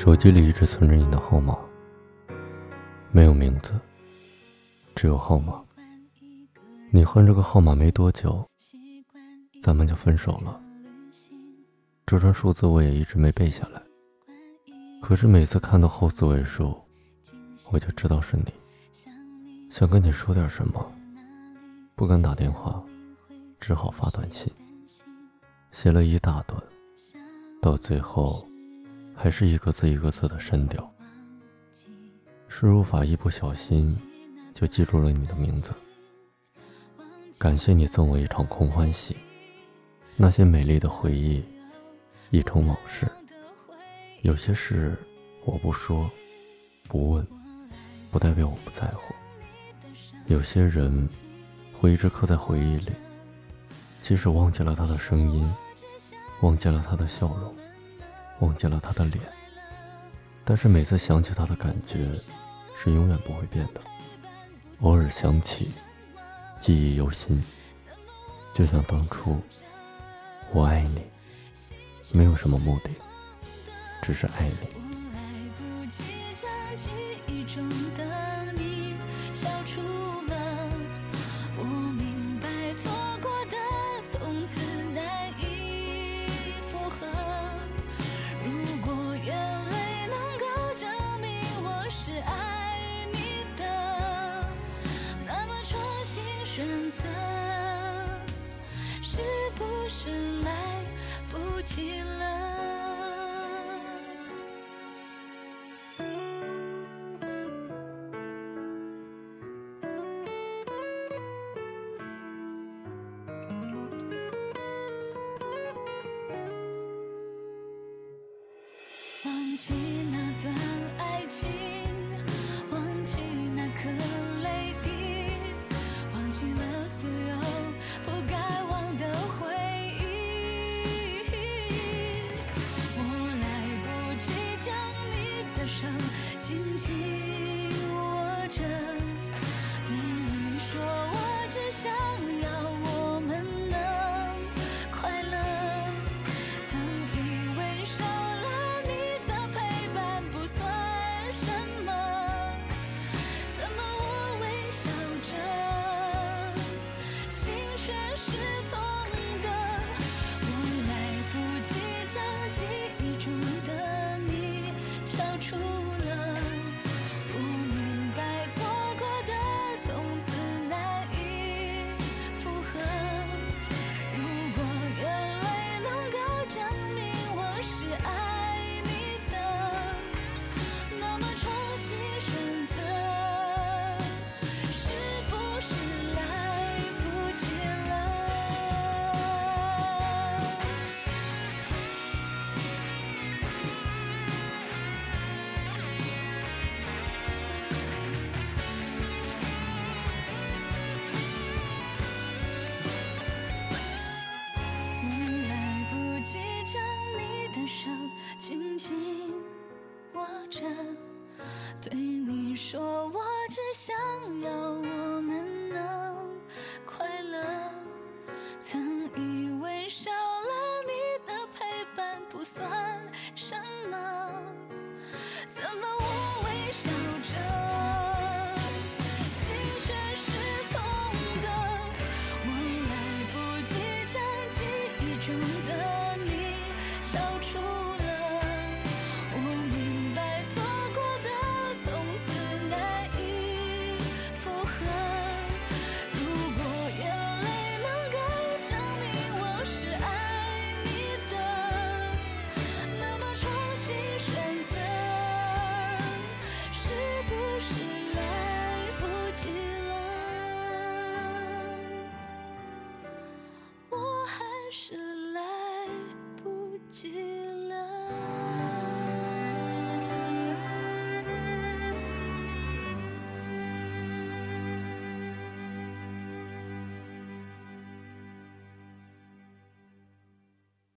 手机里一直存着你的号码，没有名字，只有号码。你换这个号码没多久，咱们就分手了。这串数字我也一直没背下来，可是每次看到后四位数，我就知道是你。想跟你说点什么，不敢打电话，只好发短信，写了一大段，到最后。还是一个字一个字的删掉，输入法一不小心就记住了你的名字。感谢你赠我一场空欢喜，那些美丽的回忆，已成往事。有些事我不说，不问，不代表我不在乎。有些人会一直刻在回忆里，即使忘记了他的声音，忘记了他的笑容。忘记了他的脸，但是每次想起他的感觉，是永远不会变的。偶尔想起，记忆犹新，就像当初，我爱你，没有什么目的，只是爱你。我来不及记忆中的着对你说我只想要我们能快乐。曾以为少了你的陪伴不算是